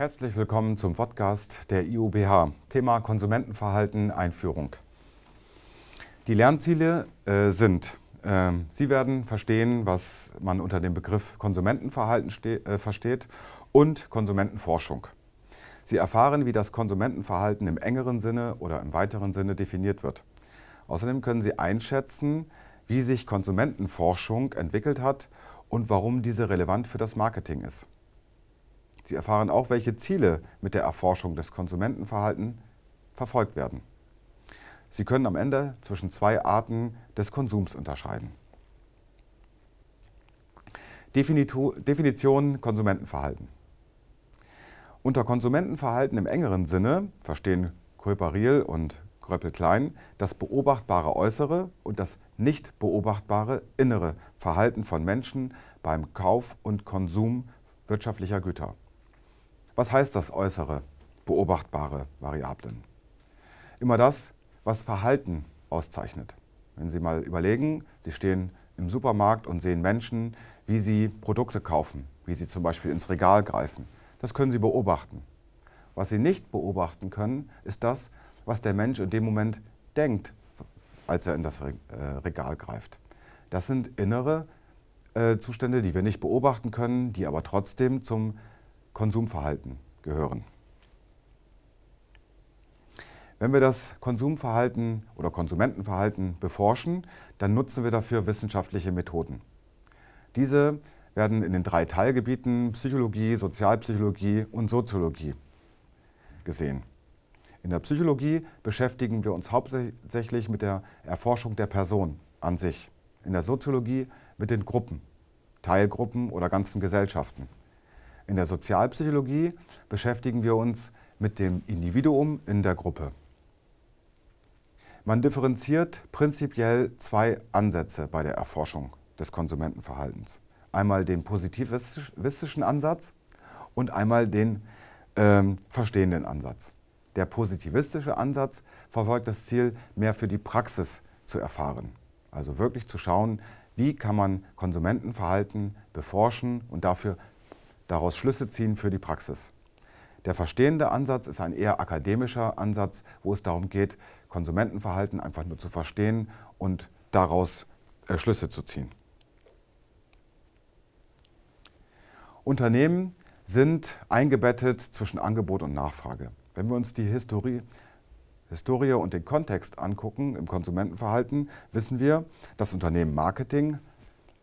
Herzlich willkommen zum Podcast der IUBH. Thema Konsumentenverhalten Einführung. Die Lernziele äh, sind, äh, Sie werden verstehen, was man unter dem Begriff Konsumentenverhalten äh, versteht und Konsumentenforschung. Sie erfahren, wie das Konsumentenverhalten im engeren Sinne oder im weiteren Sinne definiert wird. Außerdem können Sie einschätzen, wie sich Konsumentenforschung entwickelt hat und warum diese relevant für das Marketing ist. Sie erfahren auch, welche Ziele mit der Erforschung des Konsumentenverhaltens verfolgt werden. Sie können am Ende zwischen zwei Arten des Konsums unterscheiden. Definition Konsumentenverhalten. Unter Konsumentenverhalten im engeren Sinne verstehen Kulpariel und Gröppel-Klein das beobachtbare äußere und das nicht beobachtbare innere Verhalten von Menschen beim Kauf und Konsum wirtschaftlicher Güter. Was heißt das äußere, beobachtbare Variablen? Immer das, was Verhalten auszeichnet. Wenn Sie mal überlegen, Sie stehen im Supermarkt und sehen Menschen, wie sie Produkte kaufen, wie sie zum Beispiel ins Regal greifen. Das können Sie beobachten. Was Sie nicht beobachten können, ist das, was der Mensch in dem Moment denkt, als er in das äh, Regal greift. Das sind innere äh, Zustände, die wir nicht beobachten können, die aber trotzdem zum Konsumverhalten gehören. Wenn wir das Konsumverhalten oder Konsumentenverhalten beforschen, dann nutzen wir dafür wissenschaftliche Methoden. Diese werden in den drei Teilgebieten Psychologie, Sozialpsychologie und Soziologie gesehen. In der Psychologie beschäftigen wir uns hauptsächlich mit der Erforschung der Person an sich. In der Soziologie mit den Gruppen, Teilgruppen oder ganzen Gesellschaften. In der Sozialpsychologie beschäftigen wir uns mit dem Individuum in der Gruppe. Man differenziert prinzipiell zwei Ansätze bei der Erforschung des Konsumentenverhaltens. Einmal den positivistischen Ansatz und einmal den ähm, verstehenden Ansatz. Der positivistische Ansatz verfolgt das Ziel, mehr für die Praxis zu erfahren. Also wirklich zu schauen, wie kann man Konsumentenverhalten beforschen und dafür daraus Schlüsse ziehen für die Praxis. Der verstehende Ansatz ist ein eher akademischer Ansatz, wo es darum geht, Konsumentenverhalten einfach nur zu verstehen und daraus äh, Schlüsse zu ziehen. Unternehmen sind eingebettet zwischen Angebot und Nachfrage. Wenn wir uns die Historie, Historie und den Kontext angucken im Konsumentenverhalten, wissen wir, dass Unternehmen Marketing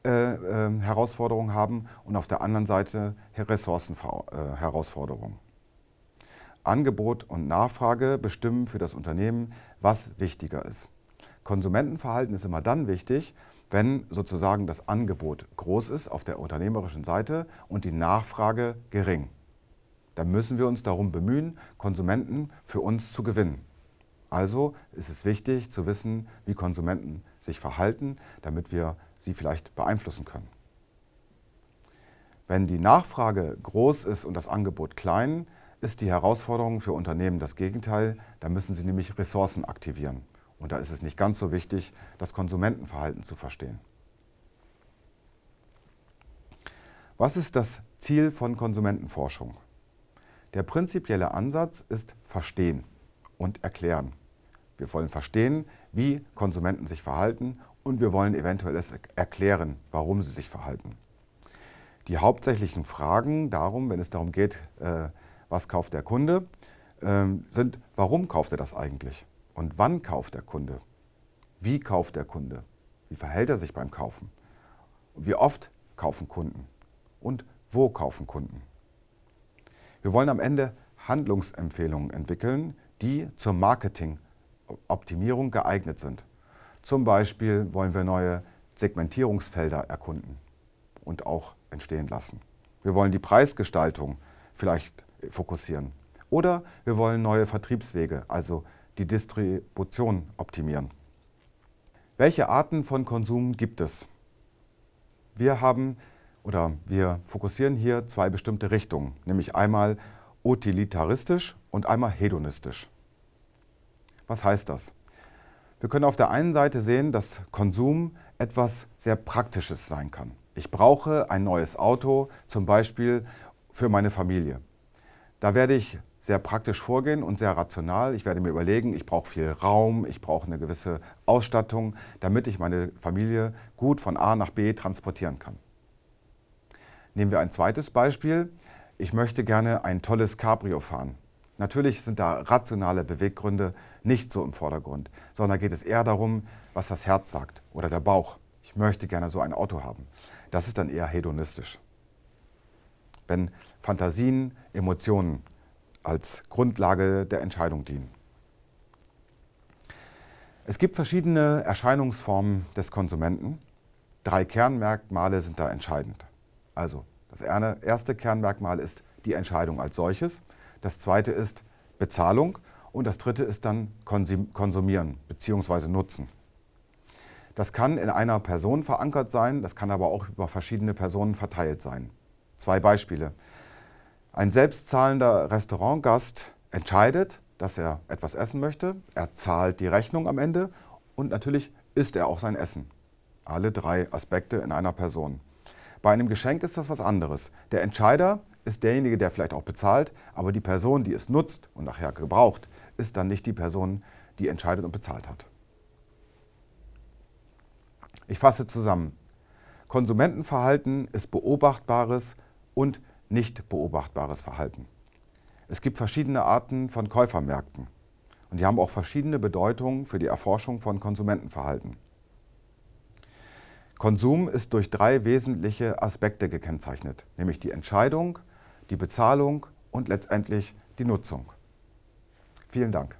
äh, äh, Herausforderungen haben und auf der anderen Seite Ressourcenherausforderungen. Angebot und Nachfrage bestimmen für das Unternehmen, was wichtiger ist. Konsumentenverhalten ist immer dann wichtig, wenn sozusagen das Angebot groß ist auf der unternehmerischen Seite und die Nachfrage gering. Dann müssen wir uns darum bemühen, Konsumenten für uns zu gewinnen. Also ist es wichtig zu wissen, wie Konsumenten sich verhalten, damit wir sie vielleicht beeinflussen können. Wenn die Nachfrage groß ist und das Angebot klein, ist die Herausforderung für Unternehmen das Gegenteil. Da müssen sie nämlich Ressourcen aktivieren. Und da ist es nicht ganz so wichtig, das Konsumentenverhalten zu verstehen. Was ist das Ziel von Konsumentenforschung? Der prinzipielle Ansatz ist Verstehen und Erklären. Wir wollen verstehen, wie Konsumenten sich verhalten und wir wollen eventuell es erklären, warum sie sich verhalten. Die hauptsächlichen Fragen darum, wenn es darum geht, äh, was kauft der Kunde, äh, sind, warum kauft er das eigentlich? Und wann kauft der Kunde? Wie kauft der Kunde? Wie verhält er sich beim Kaufen? wie oft kaufen Kunden? Und wo kaufen Kunden? Wir wollen am Ende Handlungsempfehlungen entwickeln, die zur Marketingoptimierung geeignet sind. Zum Beispiel wollen wir neue Segmentierungsfelder erkunden und auch entstehen lassen. Wir wollen die Preisgestaltung vielleicht fokussieren. Oder wir wollen neue Vertriebswege, also die Distribution optimieren. Welche Arten von Konsum gibt es? Wir haben oder wir fokussieren hier zwei bestimmte Richtungen, nämlich einmal utilitaristisch und einmal hedonistisch. Was heißt das? Wir können auf der einen Seite sehen, dass Konsum etwas sehr Praktisches sein kann. Ich brauche ein neues Auto, zum Beispiel für meine Familie. Da werde ich sehr praktisch vorgehen und sehr rational. Ich werde mir überlegen, ich brauche viel Raum, ich brauche eine gewisse Ausstattung, damit ich meine Familie gut von A nach B transportieren kann. Nehmen wir ein zweites Beispiel. Ich möchte gerne ein tolles Cabrio fahren. Natürlich sind da rationale Beweggründe nicht so im Vordergrund, sondern geht es eher darum, was das Herz sagt oder der Bauch. Ich möchte gerne so ein Auto haben. Das ist dann eher hedonistisch. Wenn Fantasien, Emotionen als Grundlage der Entscheidung dienen. Es gibt verschiedene Erscheinungsformen des Konsumenten. Drei Kernmerkmale sind da entscheidend. Also das erste Kernmerkmal ist die Entscheidung als solches. Das zweite ist Bezahlung und das dritte ist dann Konsumieren bzw. Nutzen. Das kann in einer Person verankert sein, das kann aber auch über verschiedene Personen verteilt sein. Zwei Beispiele. Ein selbstzahlender Restaurantgast entscheidet, dass er etwas essen möchte, er zahlt die Rechnung am Ende und natürlich isst er auch sein Essen. Alle drei Aspekte in einer Person. Bei einem Geschenk ist das was anderes. Der Entscheider ist derjenige, der vielleicht auch bezahlt, aber die Person, die es nutzt und nachher gebraucht, ist dann nicht die Person, die entscheidet und bezahlt hat. Ich fasse zusammen. Konsumentenverhalten ist beobachtbares und nicht beobachtbares Verhalten. Es gibt verschiedene Arten von Käufermärkten und die haben auch verschiedene Bedeutungen für die Erforschung von Konsumentenverhalten. Konsum ist durch drei wesentliche Aspekte gekennzeichnet, nämlich die Entscheidung, die Bezahlung und letztendlich die Nutzung. Vielen Dank.